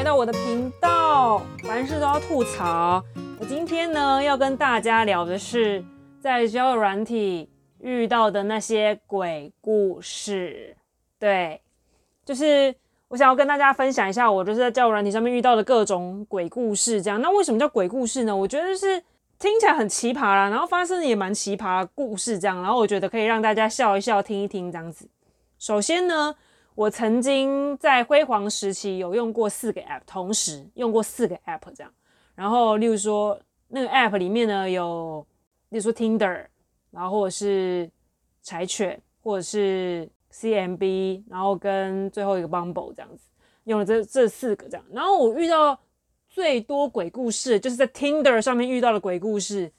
回到我的频道，凡事都要吐槽。我今天呢要跟大家聊的是在交友软体遇到的那些鬼故事。对，就是我想要跟大家分享一下，我就是在交友软体上面遇到的各种鬼故事。这样，那为什么叫鬼故事呢？我觉得是听起来很奇葩啦，然后发生的也蛮奇葩的故事这样，然后我觉得可以让大家笑一笑、听一听这样子。首先呢。我曾经在辉煌时期有用过四个 app，同时用过四个 app 这样。然后，例如说那个 app 里面呢有，例如说 Tinder，然后或者是柴犬，或者是 CMB，然后跟最后一个 Bumble 这样子，用了这这四个这样。然后我遇到最多鬼故事，就是在 Tinder 上面遇到的鬼故事，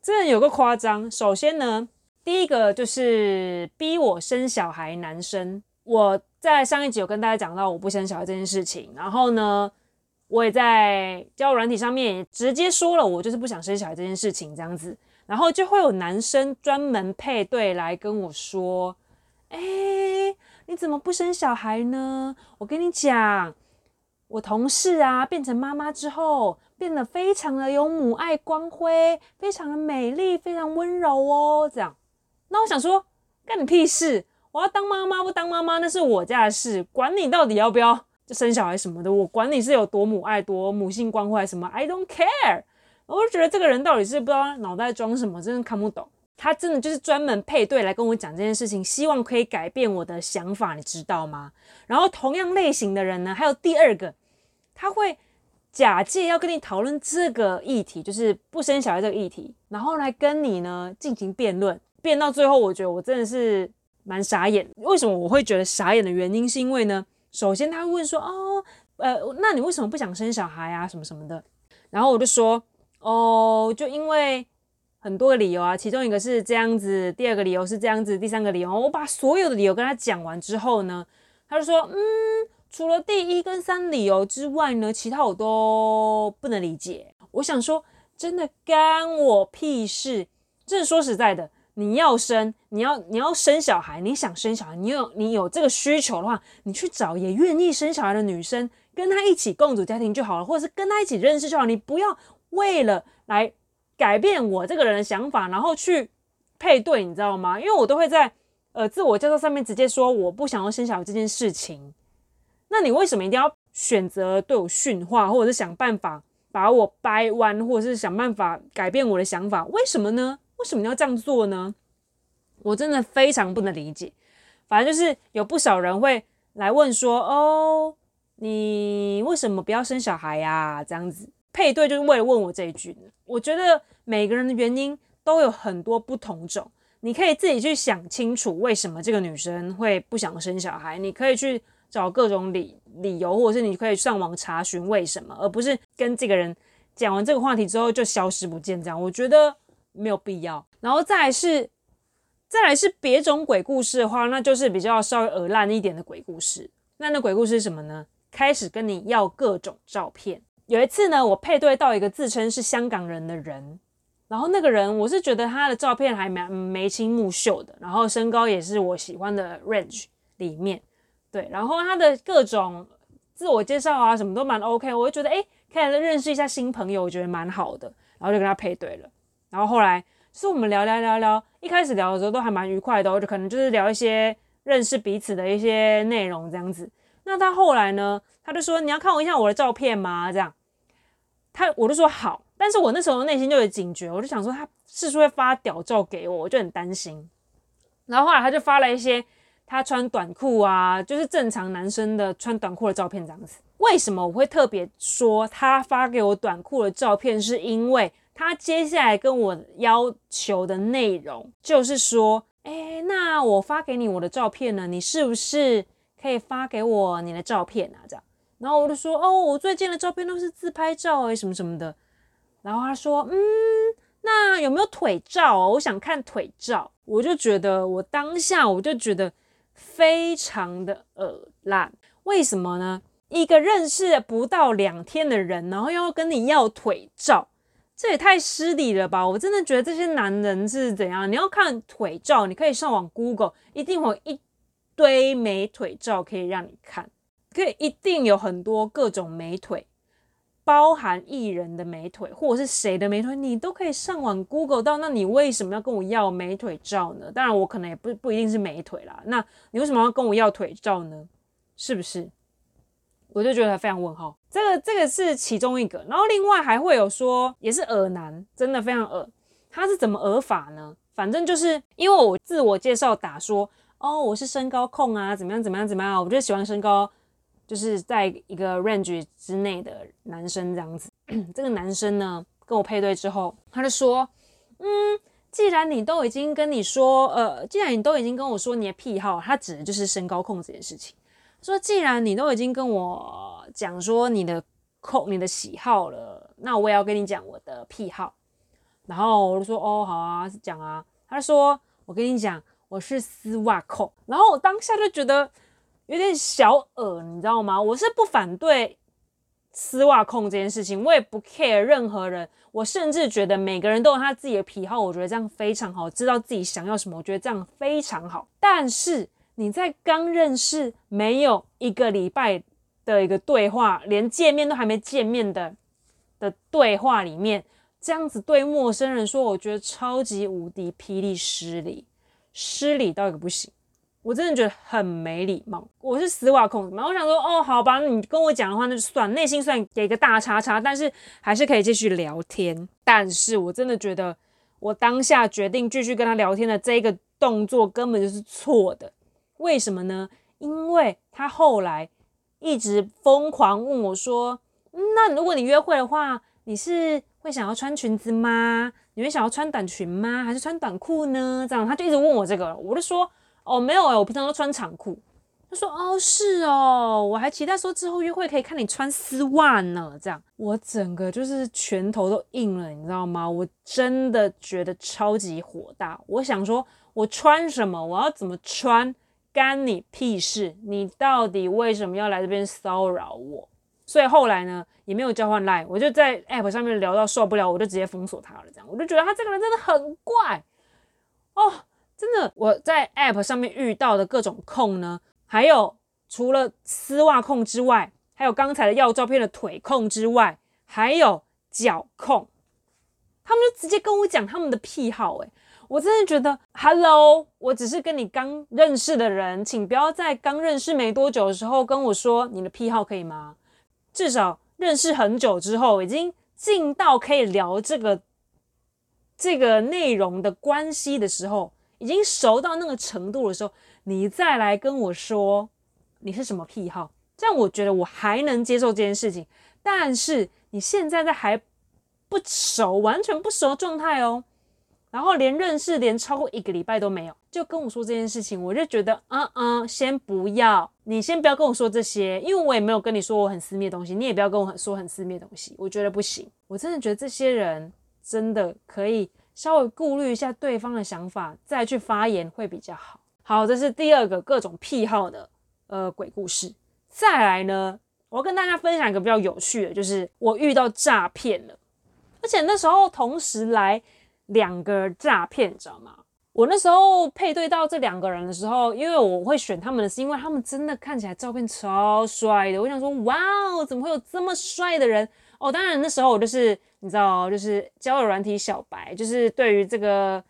真的有个夸张。首先呢，第一个就是逼我生小孩男生，我。在上一集有跟大家讲到我不生小孩这件事情，然后呢，我也在交友软体上面也直接说了，我就是不想生小孩这件事情这样子，然后就会有男生专门配对来跟我说，哎，你怎么不生小孩呢？我跟你讲，我同事啊变成妈妈之后，变得非常的有母爱光辉，非常的美丽，非常温柔哦，这样。那我想说，干你屁事！我要当妈妈不当妈妈，那是我家的事，管你到底要不要 就生小孩什么的，我管你是有多母爱、多母性关怀什么，I don't care。我就觉得这个人到底是不知道脑袋装什么，真的看不懂。他真的就是专门配对来跟我讲这件事情，希望可以改变我的想法，你知道吗？然后同样类型的人呢，还有第二个，他会假借要跟你讨论这个议题，就是不生小孩这个议题，然后来跟你呢进行辩论，辩到最后，我觉得我真的是。蛮傻眼，为什么我会觉得傻眼的原因是因为呢，首先他会问说，哦，呃，那你为什么不想生小孩啊，什么什么的，然后我就说，哦，就因为很多个理由啊，其中一个是这样子，第二个理由是这样子，第三个理由，我把所有的理由跟他讲完之后呢，他就说，嗯，除了第一跟三理由之外呢，其他我都不能理解。我想说，真的干我屁事，这是说实在的。你要生，你要你要生小孩，你想生小孩，你有你有这个需求的话，你去找也愿意生小孩的女生，跟她一起共组家庭就好了，或者是跟她一起认识就好。你不要为了来改变我这个人的想法，然后去配对，你知道吗？因为我都会在呃自我介绍上面直接说我不想要生小孩这件事情。那你为什么一定要选择对我训话，或者是想办法把我掰弯，或者是想办法改变我的想法？为什么呢？为什么你要这样做呢？我真的非常不能理解。反正就是有不少人会来问说：“哦，你为什么不要生小孩呀？”这样子配对就是为了问我这一句。我觉得每个人的原因都有很多不同种，你可以自己去想清楚为什么这个女生会不想生小孩。你可以去找各种理理由，或者是你可以上网查询为什么，而不是跟这个人讲完这个话题之后就消失不见。这样我觉得。没有必要，然后再来是，再来是别种鬼故事的话，那就是比较稍微恶烂一点的鬼故事。那那鬼故事是什么呢？开始跟你要各种照片。有一次呢，我配对到一个自称是香港人的人，然后那个人我是觉得他的照片还蛮眉清目秀的，然后身高也是我喜欢的 range 里面，对，然后他的各种自我介绍啊什么都蛮 OK，我就觉得诶，可以来认识一下新朋友，我觉得蛮好的，然后就跟他配对了。然后后来是我们聊聊聊聊，一开始聊的时候都还蛮愉快的，我就可能就是聊一些认识彼此的一些内容这样子。那他后来呢，他就说，你要看我一下我的照片吗？这样，他我就说好，但是我那时候内心就有警觉，我就想说他是不是会发屌照给我，我就很担心。然后后来他就发了一些他穿短裤啊，就是正常男生的穿短裤的照片这样子。为什么我会特别说他发给我短裤的照片？是因为。他接下来跟我要求的内容就是说，哎，那我发给你我的照片呢，你是不是可以发给我你的照片啊？这样，然后我就说，哦，我最近的照片都是自拍照哎，什么什么的。然后他说，嗯，那有没有腿照哦？我想看腿照。我就觉得，我当下我就觉得非常的恶烂。为什么呢？一个认识不到两天的人，然后要跟你要腿照。这也太失礼了吧！我真的觉得这些男人是怎样？你要看腿照，你可以上网 Google，一定有一堆美腿照可以让你看。可以一定有很多各种美腿，包含艺人的美腿，或者是谁的美腿，你都可以上网 Google 到。那你为什么要跟我要美腿照呢？当然，我可能也不不一定是美腿啦。那你为什么要跟我要腿照呢？是不是？我就觉得非常问号。这个这个是其中一个，然后另外还会有说，也是恶男，真的非常恶。他是怎么恶法呢？反正就是因为我自我介绍打说，哦，我是身高控啊，怎么样怎么样怎么样，我就喜欢身高。就是在一个 range 之内的男生这样子，这个男生呢跟我配对之后，他就说，嗯，既然你都已经跟你说，呃，既然你都已经跟我说你的癖好，他指的就是身高控这件事情。说既然你都已经跟我讲说你的控你的喜好了，那我也要跟你讲我的癖好。然后我就说，哦，好啊，讲啊。他说，我跟你讲，我是丝袜控。然后我当下就觉得。有点小恶，你知道吗？我是不反对丝袜控这件事情，我也不 care 任何人。我甚至觉得每个人都有他自己的癖好，我觉得这样非常好，知道自己想要什么，我觉得这样非常好。但是你在刚认识没有一个礼拜的一个对话，连见面都还没见面的的对话里面，这样子对陌生人说，我觉得超级无敌霹雳失礼，失礼到一个不行。我真的觉得很没礼貌。我是丝袜控嘛，我想说，哦，好吧，你跟我讲的话那就算，内心算给个大叉叉，但是还是可以继续聊天。但是我真的觉得，我当下决定继续跟他聊天的这个动作根本就是错的。为什么呢？因为他后来一直疯狂问我说，那如果你约会的话，你是会想要穿裙子吗？你会想要穿短裙吗？还是穿短裤呢？这样他就一直问我这个，我就说。哦，没有哎，我平常都穿长裤。他说：“哦，是哦，我还期待说之后约会可以看你穿丝袜呢。”这样，我整个就是拳头都硬了，你知道吗？我真的觉得超级火大。我想说，我穿什么，我要怎么穿，干你屁事？你到底为什么要来这边骚扰我？所以后来呢，也没有交换 line，我就在 app 上面聊到受不了，我就直接封锁他了。这样，我就觉得他这个人真的很怪哦。真的，我在 App 上面遇到的各种控呢，还有除了丝袜控之外，还有刚才的要照片的腿控之外，还有脚控，他们就直接跟我讲他们的癖好，诶，我真的觉得，Hello，我只是跟你刚认识的人，请不要在刚认识没多久的时候跟我说你的癖好，可以吗？至少认识很久之后，已经近到可以聊这个这个内容的关系的时候。已经熟到那个程度的时候，你再来跟我说你是什么癖好，这样我觉得我还能接受这件事情。但是你现在在还不熟，完全不熟状态哦，然后连认识连超过一个礼拜都没有，就跟我说这件事情，我就觉得，嗯嗯，先不要，你先不要跟我说这些，因为我也没有跟你说我很私密的东西，你也不要跟我说很私密的东西，我觉得不行。我真的觉得这些人真的可以。稍微顾虑一下对方的想法，再去发言会比较好。好，这是第二个各种癖好的呃鬼故事。再来呢，我要跟大家分享一个比较有趣的，就是我遇到诈骗了，而且那时候同时来两个诈骗，你知道吗？我那时候配对到这两个人的时候，因为我会选他们的是因为他们真的看起来照片超帅的，我想说，哇哦，怎么会有这么帅的人？哦，当然那时候我就是。你知道，就是交友软体小白，就是对于这个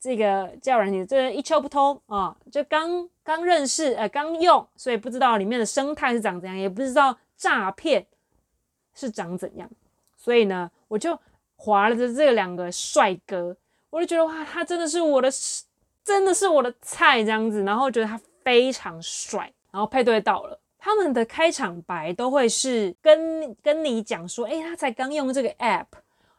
这个交友软体，这个一窍不通啊，就刚刚认识，呃，刚用，所以不知道里面的生态是长怎样，也不知道诈骗是长怎样，所以呢，我就滑了这这两个帅哥，我就觉得哇，他真的是我的，真的是我的菜这样子，然后觉得他非常帅，然后配对到了。他们的开场白都会是跟跟你讲说，诶，他才刚用这个 app，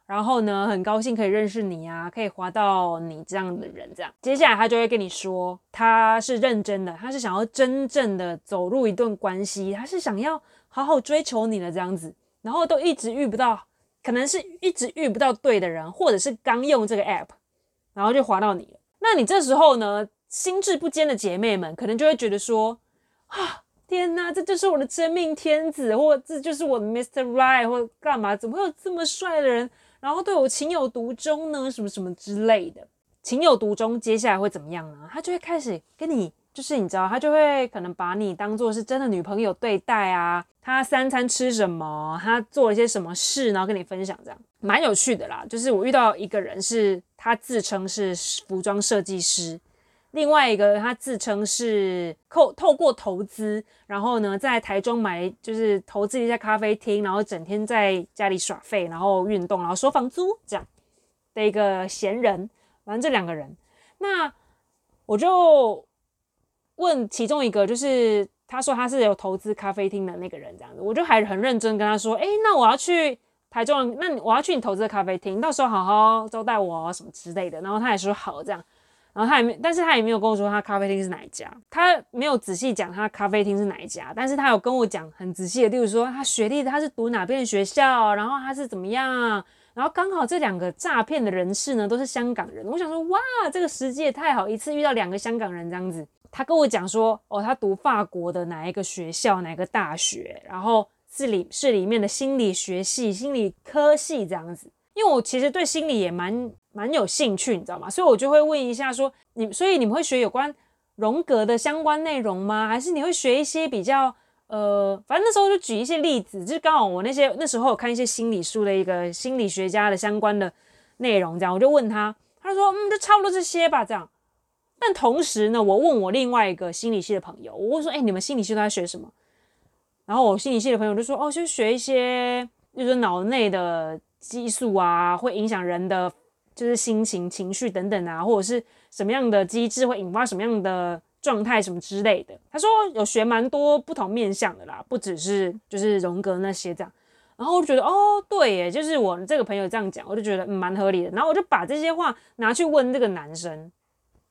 然后呢，很高兴可以认识你啊，可以滑到你这样的人，这样。接下来他就会跟你说，他是认真的，他是想要真正的走入一段关系，他是想要好好追求你的这样子，然后都一直遇不到，可能是一直遇不到对的人，或者是刚用这个 app，然后就滑到你了。那你这时候呢，心智不坚的姐妹们可能就会觉得说，啊。天呐，这就是我的真命天子，或这就是我的 Mr. Right，或干嘛？怎么会有这么帅的人，然后对我情有独钟呢？什么什么之类的，情有独钟，接下来会怎么样呢？他就会开始跟你就是你知道，他就会可能把你当做是真的女朋友对待啊。他三餐吃什么，他做了一些什么事，然后跟你分享，这样蛮有趣的啦。就是我遇到一个人是，他自称是服装设计师，另外一个他自称是透透过投资，然后呢在台中买就是投资一下咖啡厅，然后整天在家里耍废，然后运动，然后收房租这样的一个闲人。反正这两个人，那我就。问其中一个，就是他说他是有投资咖啡厅的那个人，这样子，我就还很认真跟他说，哎，那我要去台中，那我要去你投资的咖啡厅，到时候好好招待我什么之类的。然后他也说好这样，然后他也没，但是他也没有跟我说他咖啡厅是哪一家，他没有仔细讲他咖啡厅是哪一家，但是他有跟我讲很仔细的，例如说他学历他是读哪边的学校，然后他是怎么样，然后刚好这两个诈骗的人士呢都是香港人，我想说哇，这个时机也太好，一次遇到两个香港人这样子。他跟我讲说，哦，他读法国的哪一个学校，哪个大学，然后是里是里面的心理学系、心理科系这样子。因为我其实对心理也蛮蛮有兴趣，你知道吗？所以我就会问一下说，你所以你们会学有关荣格的相关内容吗？还是你会学一些比较呃，反正那时候就举一些例子，就是刚好我那些那时候有看一些心理书的一个心理学家的相关的内容，这样我就问他，他说嗯，就差不多这些吧，这样。但同时呢，我问我另外一个心理系的朋友，我问说：“哎、你们心理系都在学什么？”然后我心理系的朋友就说：“哦，就学一些，就是脑内的激素啊，会影响人的就是心情、情绪等等啊，或者是什么样的机制会引发什么样的状态什么之类的。”他说有学蛮多不同面向的啦，不只是就是荣格那些这样。然后我就觉得哦，对耶，就是我这个朋友这样讲，我就觉得蛮合理的。然后我就把这些话拿去问这个男生。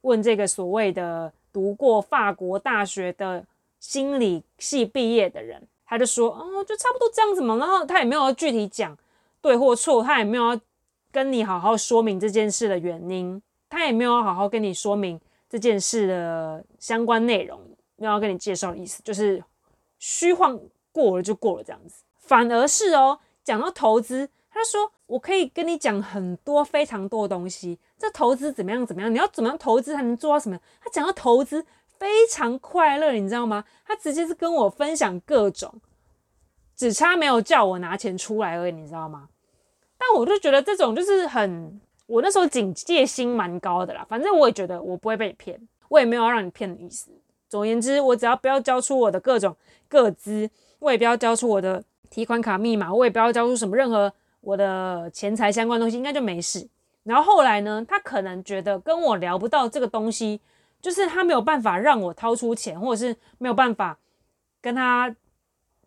问这个所谓的读过法国大学的心理系毕业的人，他就说：“哦，就差不多这样子嘛。”然后他也没有具体讲对或错，他也没有跟你好好说明这件事的原因，他也没有好好跟你说明这件事的相关内容，没有要跟你介绍的意思，就是虚晃过了就过了这样子。反而是哦，讲到投资。他说：“我可以跟你讲很多非常多的东西，这投资怎么样怎么样？你要怎么样投资才能做到什么？”他讲到投资非常快乐，你知道吗？他直接是跟我分享各种，只差没有叫我拿钱出来而已，你知道吗？但我就觉得这种就是很，我那时候警戒心蛮高的啦。反正我也觉得我不会被骗，我也没有要让你骗的意思。总而言之，我只要不要交出我的各种各资，我也不要交出我的提款卡密码，我也不要交出什么任何。我的钱财相关东西应该就没事。然后后来呢，他可能觉得跟我聊不到这个东西，就是他没有办法让我掏出钱，或者是没有办法跟他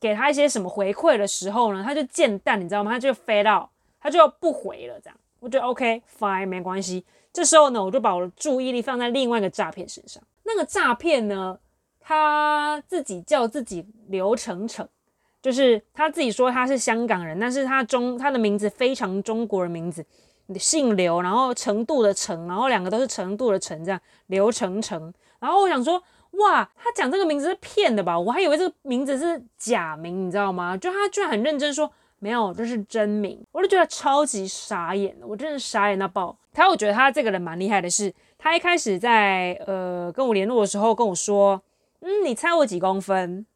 给他一些什么回馈的时候呢，他就渐淡，你知道吗？他就飞到他就不回了。这样，我觉得 OK fine 没关系。这时候呢，我就把我的注意力放在另外一个诈骗身上。那个诈骗呢，他自己叫自己刘成成。就是他自己说他是香港人，但是他中他的名字非常中国的名字，姓刘，然后程度的程，然后两个都是程度的程，这样刘程程。然后我想说，哇，他讲这个名字是骗的吧？我还以为这个名字是假名，你知道吗？就他居然很认真说没有，这是真名，我就觉得超级傻眼，我真的傻眼到爆。他我觉得他这个人蛮厉害的是，他一开始在呃跟我联络的时候跟我说，嗯，你猜我几公分？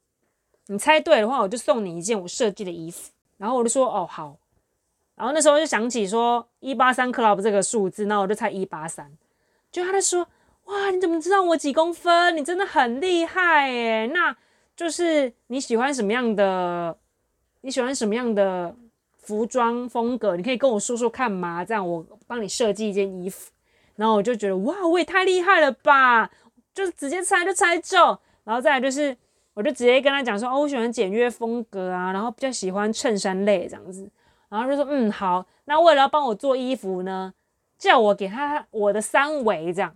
你猜对的话，我就送你一件我设计的衣服。然后我就说哦好，然后那时候就想起说一八三 club 这个数字，那我就猜一八三。就他在说哇，你怎么知道我几公分？你真的很厉害耶！那就是你喜欢什么样的？你喜欢什么样的服装风格？你可以跟我说说看嘛，这样我帮你设计一件衣服。然后我就觉得哇，我也太厉害了吧！就是直接猜就猜中。然后再来就是。我就直接跟他讲说，哦，我喜欢简约风格啊，然后比较喜欢衬衫类这样子，然后就说，嗯，好，那为了要帮我做衣服呢，叫我给他我的三围这样，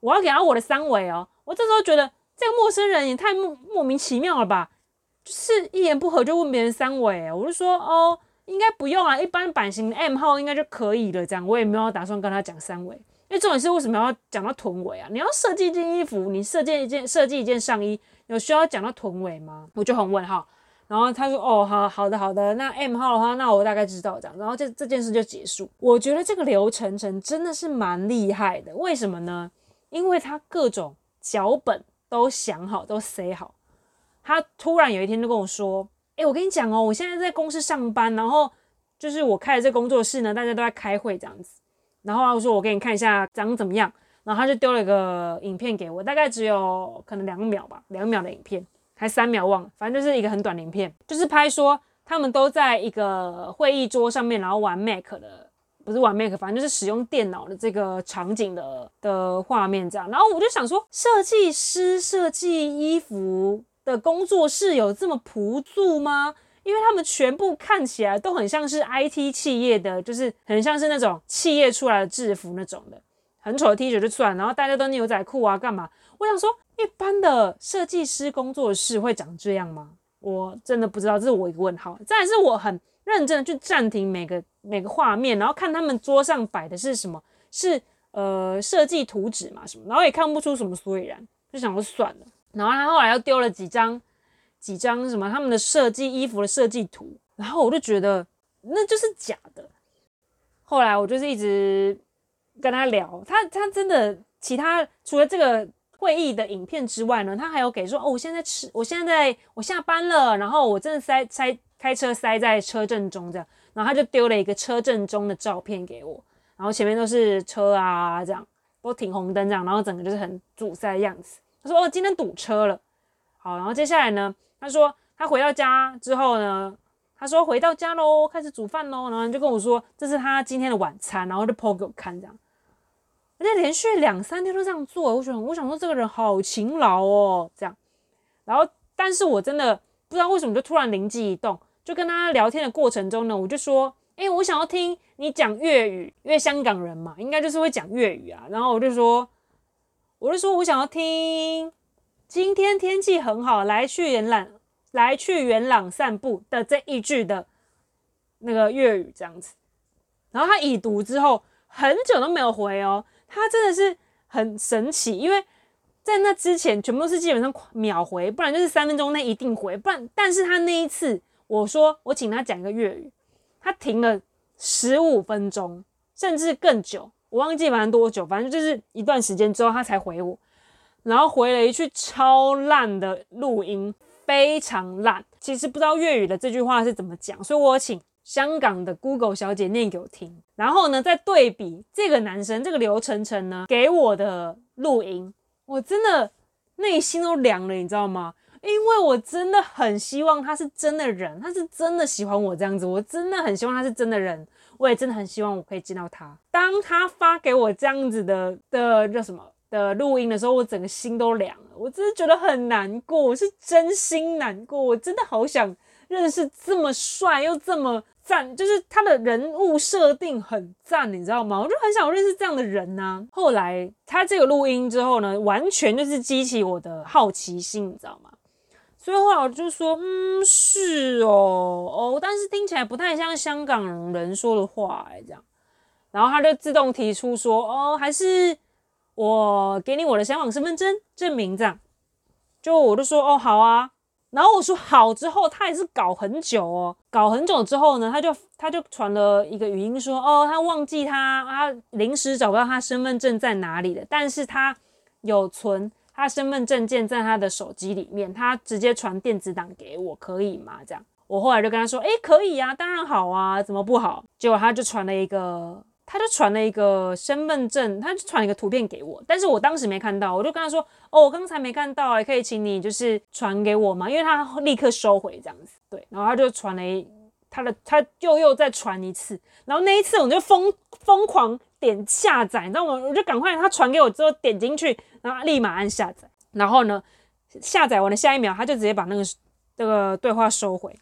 我要给他我的三围哦。我这时候觉得这个陌生人也太莫莫名其妙了吧，就是一言不合就问别人三围，我就说，哦，应该不用啊，一般版型 M 号应该就可以了，这样我也没有打算跟他讲三围，因为重点是为什么要讲到臀围啊？你要设计一件衣服，你设计一件设计一件上衣。有需要讲到臀围吗？我就很问号，然后他说：“哦，好好的好的，那 M 号的话，那我大概知道这样。”然后这这件事就结束。我觉得这个刘晨晨真的是蛮厉害的，为什么呢？因为他各种脚本都想好，都塞好。他突然有一天就跟我说：“哎、我跟你讲哦，我现在在公司上班，然后就是我开的这工作室呢，大家都在开会这样子。然后我说我给你看一下长怎么样。然后他就丢了一个影片给我，大概只有可能两秒吧，两秒的影片，还三秒忘了，反正就是一个很短的影片，就是拍说他们都在一个会议桌上面，然后玩 Mac 的，不是玩 Mac，反正就是使用电脑的这个场景的的画面这样。然后我就想说，设计师设计衣服。的工作室有这么朴素吗？因为他们全部看起来都很像是 IT 企业的，就是很像是那种企业出来的制服那种的，很丑的 T 恤就算，然后大家都牛仔裤啊，干嘛？我想说，一般的设计师工作室会长这样吗？我真的不知道，这是我一个问号。再来是我很认真的去暂停每个每个画面，然后看他们桌上摆的是什么，是呃设计图纸嘛什么，然后也看不出什么所以然，就想说算了。然后他后来又丢了几张，几张什么他们的设计衣服的设计图，然后我就觉得那就是假的。后来我就是一直跟他聊，他他真的其他除了这个会议的影片之外呢，他还有给说哦，我现在吃，我现在我下班了，然后我真的塞塞开车塞在车阵中这样，然后他就丢了一个车阵中的照片给我，然后前面都是车啊这样，都停红灯这样，然后整个就是很阻塞的样子。他说：“哦，今天堵车了。”好，然后接下来呢？他说他回到家之后呢，他说回到家喽，开始煮饭喽。然后就跟我说这是他今天的晚餐，然后就 po 给我看这样。而且连续两三天都这样做，我想我想说这个人好勤劳哦，这样。然后，但是我真的不知道为什么就突然灵机一动，就跟他聊天的过程中呢，我就说：“哎，我想要听你讲粤语，因为香港人嘛，应该就是会讲粤语啊。”然后我就说。我就说，我想要听今天天气很好，来去元朗，来去元朗散步的这一句的那个粤语这样子。然后他已读之后，很久都没有回哦。他真的是很神奇，因为在那之前全部都是基本上秒回，不然就是三分钟内一定回，不然。但是他那一次，我说我请他讲一个粤语，他停了十五分钟，甚至更久。我忘记反正多久，反正就是一段时间之后他才回我，然后回了一句超烂的录音，非常烂。其实不知道粤语的这句话是怎么讲，所以我请香港的 Google 小姐念给我听。然后呢，再对比这个男生这个刘晨晨呢给我的录音，我真的内心都凉了，你知道吗？因为我真的很希望他是真的人，他是真的喜欢我这样子，我真的很希望他是真的人。我也真的很希望我可以见到他。当他发给我这样子的的叫什么的录音的时候，我整个心都凉了。我真的觉得很难过，我是真心难过。我真的好想认识这么帅又这么赞，就是他的人物设定很赞，你知道吗？我就很想认识这样的人啊。后来他这个录音之后呢，完全就是激起我的好奇心，你知道吗？所以后来我就说，嗯，是哦，哦，但是听起来不太像香港人说的话，哎，这样。然后他就自动提出说，哦，还是我给你我的香港身份证证明，这样。就我就说，哦，好啊。然后我说好之后，他也是搞很久哦，搞很久之后呢，他就他就传了一个语音说，哦，他忘记他，他临时找不到他身份证在哪里了，但是他有存。他身份证件在他的手机里面，他直接传电子档给我，可以吗？这样，我后来就跟他说，诶，可以啊，当然好啊，怎么不好？结果他就传了一个，他就传了一个身份证，他就传了一个图片给我，但是我当时没看到，我就跟他说，哦，我刚才没看到，可以请你就是传给我吗？因为他立刻收回这样子，对，然后他就传了一他的，他又又再传一次，然后那一次我就疯疯狂点下载，你知道吗？我就赶快他传给我之后点进去。然后立马按下载，然后呢，下载完了下一秒，他就直接把那个这个对话收回。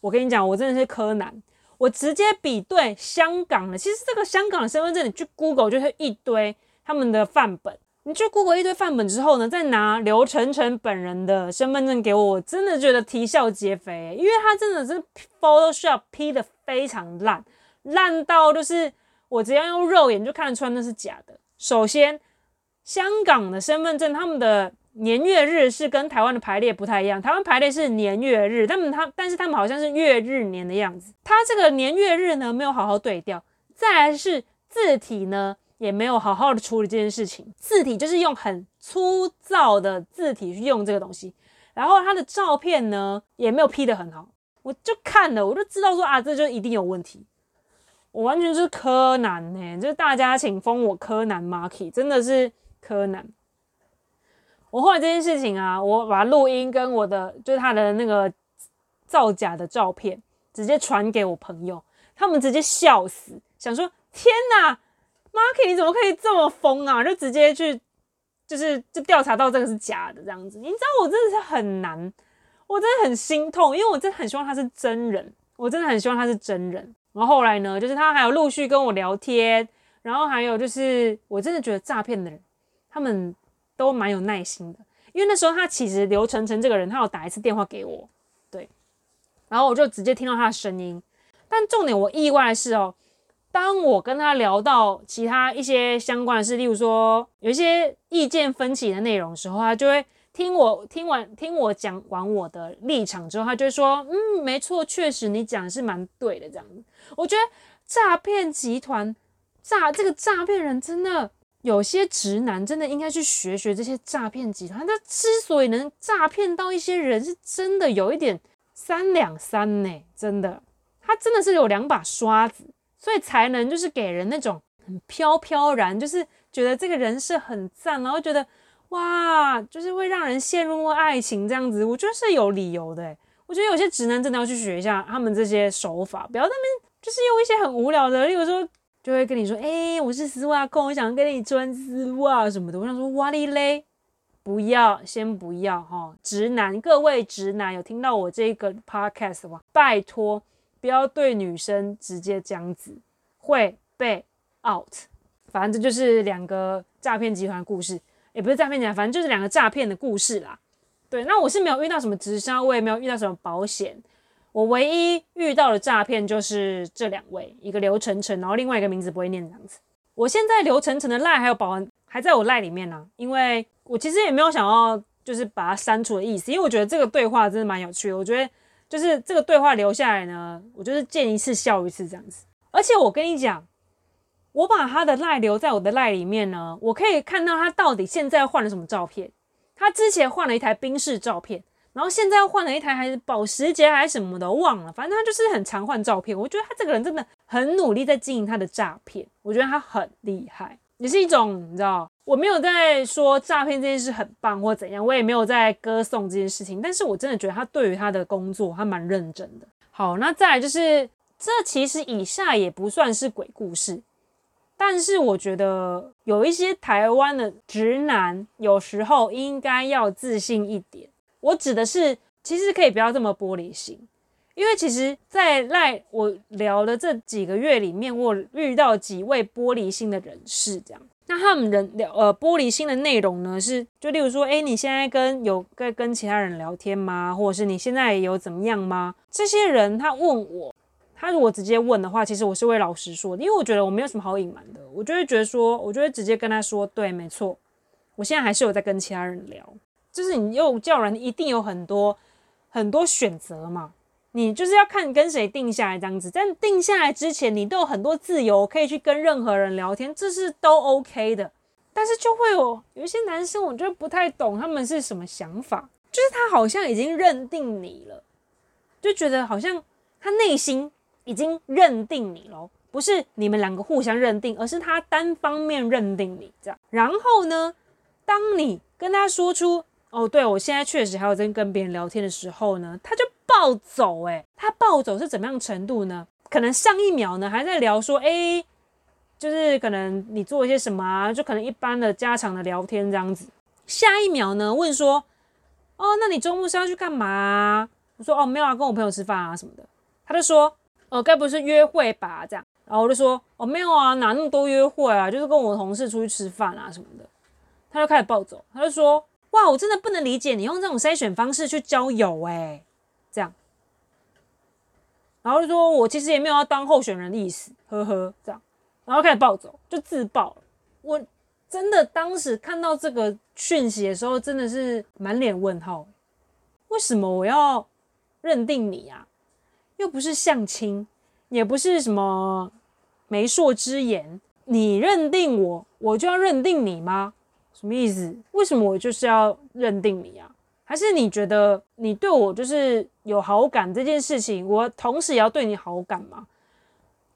我跟你讲，我真的是柯南，我直接比对香港的。其实这个香港的身份证，你去 Google 就是一堆他们的范本。你去 Google 一堆范本之后呢，再拿刘晨晨本人的身份证给我，我真的觉得啼笑皆非，因为他真的是 Photoshop P 的非常烂，烂到就是我只要用肉眼就看得出来那是假的。首先。香港的身份证，他们的年月日是跟台湾的排列不太一样。台湾排列是年月日，他们他但是他们好像是月日年的样子。他这个年月日呢没有好好对调。再来是字体呢也没有好好的处理这件事情，字体就是用很粗糙的字体去用这个东西，然后他的照片呢也没有 P 得很好，我就看了，我就知道说啊，这就一定有问题，我完全是柯南呢、就是大家请封我柯南 Maki，真的是柯南。我后来这件事情啊，我把录音跟我的就是他的那个造假的照片直接传给我朋友，他们直接笑死，想说天哪！Marky，你怎么可以这么疯啊？就直接去，就是就调查到这个是假的这样子。你知道我真的是很难，我真的很心痛，因为我真的很希望他是真人，我真的很希望他是真人。然后后来呢，就是他还有陆续跟我聊天，然后还有就是我真的觉得诈骗的人，他们都蛮有耐心的，因为那时候他其实刘晨晨这个人，他有打一次电话给我，对，然后我就直接听到他的声音。但重点我意外的是哦。当我跟他聊到其他一些相关的事，例如说有一些意见分歧的内容的时候，他就会听我听完听我讲完我的立场之后，他就会说：“嗯，没错，确实你讲的是蛮对的。”这样子，我觉得诈骗集团诈这个诈骗人真的有些直男真的应该去学学这些诈骗集团。他之所以能诈骗到一些人，是真的有一点三两三呢，真的，他真的是有两把刷子。所以才能就是给人那种很飘飘然，就是觉得这个人是很赞，然后觉得哇，就是会让人陷入爱情这样子。我觉得是有理由的。我觉得有些直男真的要去学一下他们这些手法，不要在那边就是用一些很无聊的，例如说就会跟你说，哎、我是丝袜控，我想跟你穿丝袜什么的。我想说，哇哩嘞，不要，先不要哈。直男，各位直男有听到我这个 podcast 吗？拜托。不要对女生直接这样子，会被 out。反正这就是两个诈骗集团故事，也不是诈骗集团，反正就是两个诈骗的故事啦。对，那我是没有遇到什么直销，我也没有遇到什么保险。我唯一遇到的诈骗就是这两位，一个刘晨晨，然后另外一个名字不会念这样子。我现在刘晨晨的赖还有保安还在我赖里面呢、因为我其实也没有想要就是把它删除的意思，因为我觉得这个对话真的蛮有趣的，我觉得。就是这个对话留下来呢，我就是见一次笑一次这样子。而且我跟你讲，我把他的赖留在我的赖里面呢，我可以看到他到底现在换了什么照片。他之前换了一台宾士照片，然后现在又换了一台还是保时捷还是什么的，忘了。反正他就是很常换照片。我觉得他这个人真的很努力在经营他的诈骗，我觉得他很厉害。也是一种你知道，我没有在说诈骗这件事很棒或怎样，我也没有在歌颂这件事情，但是我真的觉得他对于他的工作，他蛮认真的。好，那再来就是，这其实以下也不算是鬼故事，但是我觉得有一些台湾的直男，有时候应该要自信一点。我指的是，其实可以不要这么玻璃心。因为其实，在赖我聊的这几个月里面，我遇到几位玻璃心的人士，这样。那他们人聊呃玻璃心的内容呢，是就例如说，哎，你现在跟有在跟其他人聊天吗？或者是你现在有怎么样吗？这些人他问我，他如果直接问的话，其实我是会老实说的，因为我觉得我没有什么好隐瞒的，我就会觉得说，我就会直接跟他说，对，没错，我现在还是有在跟其他人聊，就是你又叫人一定有很多很多选择嘛。你就是要看跟谁定下来这样子，在定下来之前，你都有很多自由可以去跟任何人聊天，这是都 OK 的。但是就会有有一些男生，我就不太懂他们是什么想法，就是他好像已经认定你了，就觉得好像他内心已经认定你了，不是你们两个互相认定，而是他单方面认定你这样。然后呢，当你跟他说出哦，对，我现在确实还有在跟别人聊天的时候呢，他就。暴走哎、他暴走是怎么样程度呢？可能上一秒呢还在聊说，哎、就是可能你做一些什么啊，就可能一般的家常的聊天这样子。下一秒呢问说，哦，那你周末是要去干嘛、我说哦，没有啊，跟我朋友吃饭啊什么的。他就说，哦，该不是约会吧？这样，然后我就说，哦，没有啊，哪那么多约会啊？就是跟我同事出去吃饭啊什么的。他就开始暴走，他就说，哇，我真的不能理解你用这种筛选方式去交友哎、这样，然后就说我其实也没有要当候选人的意思，呵呵，这样，然后开始暴走，就自爆了。我真的当时看到这个讯息的时候，真的是满脸问号。为什么我要认定你啊？又不是相亲，也不是什么媒妁之言，你认定我，我就要认定你吗？什么意思？为什么我就是要认定你啊？还是你觉得你对我就是有好感这件事情，我同时也要对你好感吗？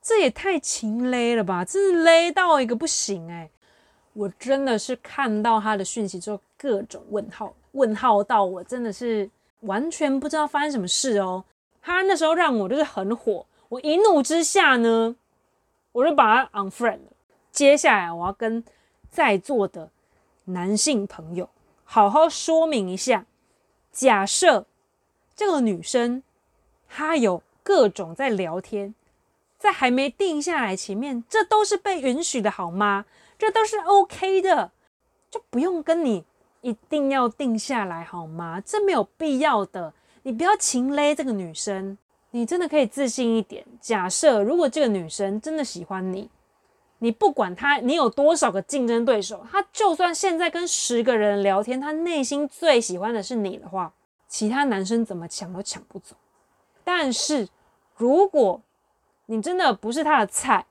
这也太情勒了吧！真是勒到一个不行哎！我真的是看到他的讯息之后，各种问号，问号到我真的是完全不知道发生什么事哦。他那时候让我就是很火，我一怒之下呢，我就把他 unfriend 了。接下来我要跟在座的男性朋友好好说明一下：假设这个女生她有各种在聊天，在还没定下来前面，这都是被允许的，好吗？这都是 OK 的，就不用跟你一定要定下来好吗？这没有必要的，你不要情勒这个女生，你真的可以自信一点。假设如果这个女生真的喜欢你，你不管他，你有多少个竞争对手，他就算现在跟十个人聊天，他内心最喜欢的是你的话，其他男生怎么抢都抢不走。但是如果你真的不是他的菜，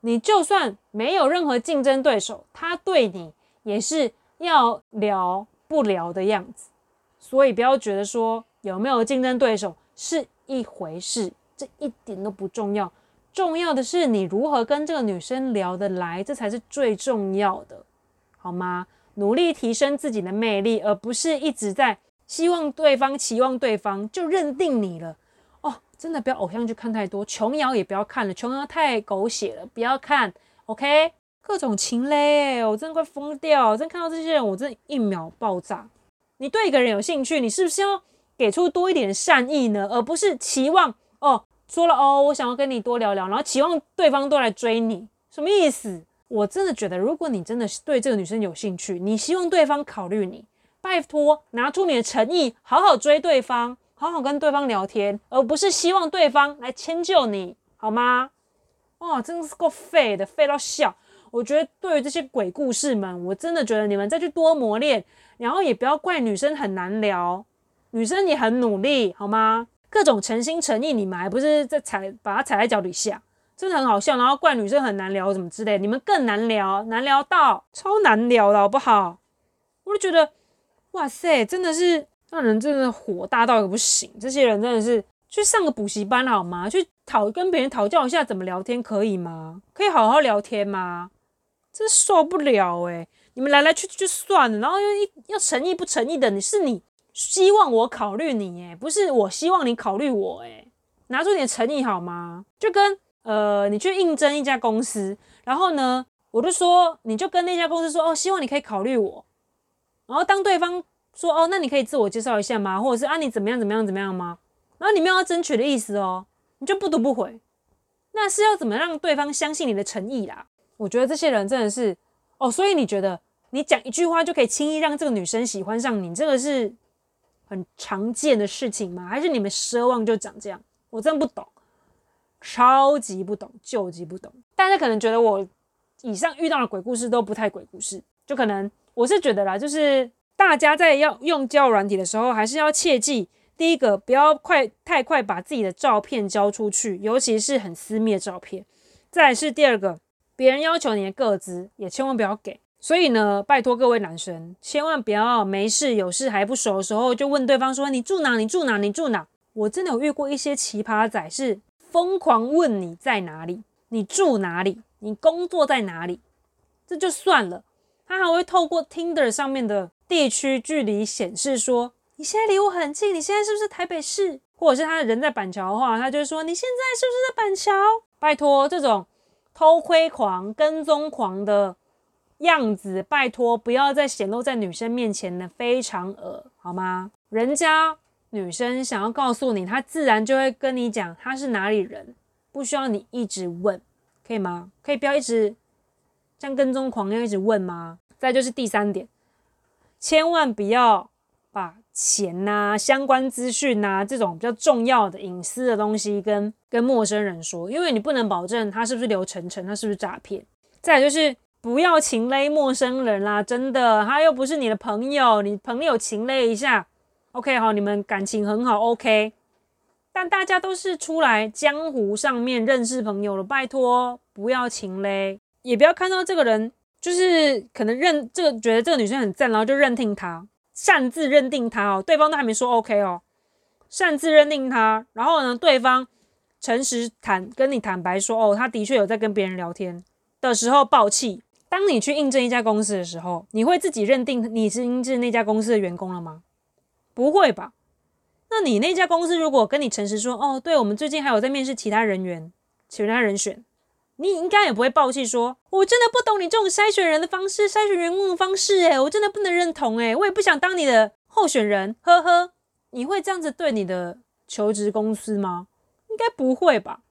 你就算没有任何竞争对手，他对你也是要聊不聊的样子，所以不要觉得说有没有竞争对手是一回事，这一点都不重要。重要的是你如何跟这个女生聊得来，这才是最重要的，好吗？努力提升自己的魅力，而不是一直在希望对方、期望对方就认定你了。哦真的不要偶像剧看太多，琼瑶也不要看了，琼瑶太狗血了，不要看。OK，各种情勒，我真的快疯掉！真看到这些人，我真的一秒爆炸。你对一个人有兴趣，你是不是要给出多一点善意呢？而不是期望哦，说了哦，我想要跟你多聊聊，然后期望对方都来追你，什么意思？我真的觉得，如果你真的对这个女生有兴趣，你希望对方考虑你，拜托拿出你的诚意，好好追对方。好好跟对方聊天，而不是希望对方来迁就你，好吗？哦，真的是够废的，废到笑。我觉得对于这些鬼故事们，我真的觉得你们再去多磨练，然后也不要怪女生很难聊，女生也很努力，好吗？各种诚心诚意，你们还不是在踩，把它踩在脚底下，真的很好笑。然后怪女生很难聊，什么之类，你们更难聊，难聊到超难聊的，好不好？我就觉得，哇塞，真的是。让人真的火大到一个不行，这些人真的是去上个补习班好吗？去讨跟别人讨教一下怎么聊天可以吗？可以好好聊天吗？真受不了诶、你们来来去去就算了，然后又一要诚意不诚意的，你是你希望我考虑你诶、欸、不是我希望你考虑我诶、拿出点诚意好吗？就跟呃你去应征一家公司，然后呢我就说你就跟那家公司说哦，希望你可以考虑我，然后当对方。说哦，那你可以自我介绍一下吗？或者是啊，你怎么样怎么样怎么样吗？然后你没有要争取的意思哦，你就不读不回，那是要怎么让对方相信你的诚意啦？我觉得这些人真的是哦，所以你觉得你讲一句话就可以轻易让这个女生喜欢上你，这个是很常见的事情吗？还是你们奢望就长这样？我真不懂，超级不懂，究极不懂。大家可能觉得我以上遇到的鬼故事都不太鬼故事，就可能我是觉得啦，就是。大家在要用交软体的时候，还是要切记：第一个，不要快太快把自己的照片交出去，尤其是很私密的照片。再来是第二个，别人要求你的个资，也千万不要给。所以呢，拜托各位男生，千万不要没事有事还不熟的时候就问对方说：“你住哪？你住哪？你住哪？”我真的有遇过一些奇葩仔，是疯狂问你在哪里，你住哪里，你工作在哪里，这就算了，他还会透过 Tinder 上面的。地区距离显示说，你现在离我很近，你现在是不是台北市？或者是他人在板桥的话，他就说，你现在是不是在板桥？拜托，这种偷窥狂、跟踪狂的样子，拜托不要再显露在女生面前了，非常恶，好吗？人家女生想要告诉你，她自然就会跟你讲她是哪里人，不需要你一直问，可以吗？可以不要一直像跟踪狂一样一直问吗？再就是第三点。千万不要把钱呐、相关资讯呐这种比较重要的隐私的东西跟跟陌生人说，因为你不能保证他是不是刘晨晨，他是不是诈骗。再就是不要情勒陌生人啦，真的，他又不是你的朋友，你朋友情勒一下，OK 好，你们感情很好，OK。但大家都是出来江湖上面认识朋友了，拜托不要情勒。也不要看到这个人就是可能认这个觉得这个女生很赞，然后就认定她，擅自认定她哦，对方都还没说 OK 哦，擅自认定她，然后呢，对方诚实坦跟你坦白说哦，他的确有在跟别人聊天的时候爆气。当你去应征一家公司的时候，你会自己认定你是应征那家公司的员工了吗？不会吧？那你那家公司如果跟你诚实说，哦，对，我们最近还有在面试其他人员，其他人选，你应该也不会爆气说，我真的不懂你这种筛选人的方式，筛选员工的方式，诶，我真的不能认同，诶，我也不想当你的候选人，呵呵。你会这样子对你的求职公司吗？应该不会吧？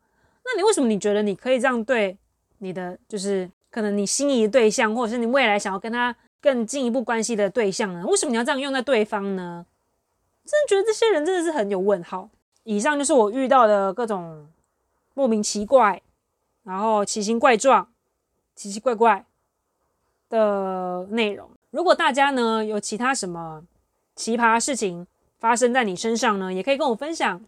那你为什么你觉得你可以这样对你的就是？可能你心仪的对象，或者是你未来想要跟他更进一步关系的对象呢？为什么你要这样用在对方呢？真的觉得这些人真的是很有问号。以上就是我遇到的各种莫名奇怪，然后奇形怪状、奇奇怪怪的内容。如果大家呢有其他什么奇葩事情发生在你身上呢，也可以跟我分享，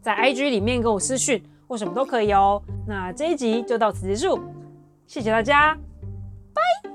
在 IG 里面跟我私讯或什么都可以哦。那这一集就到此结束。谢谢大家，拜。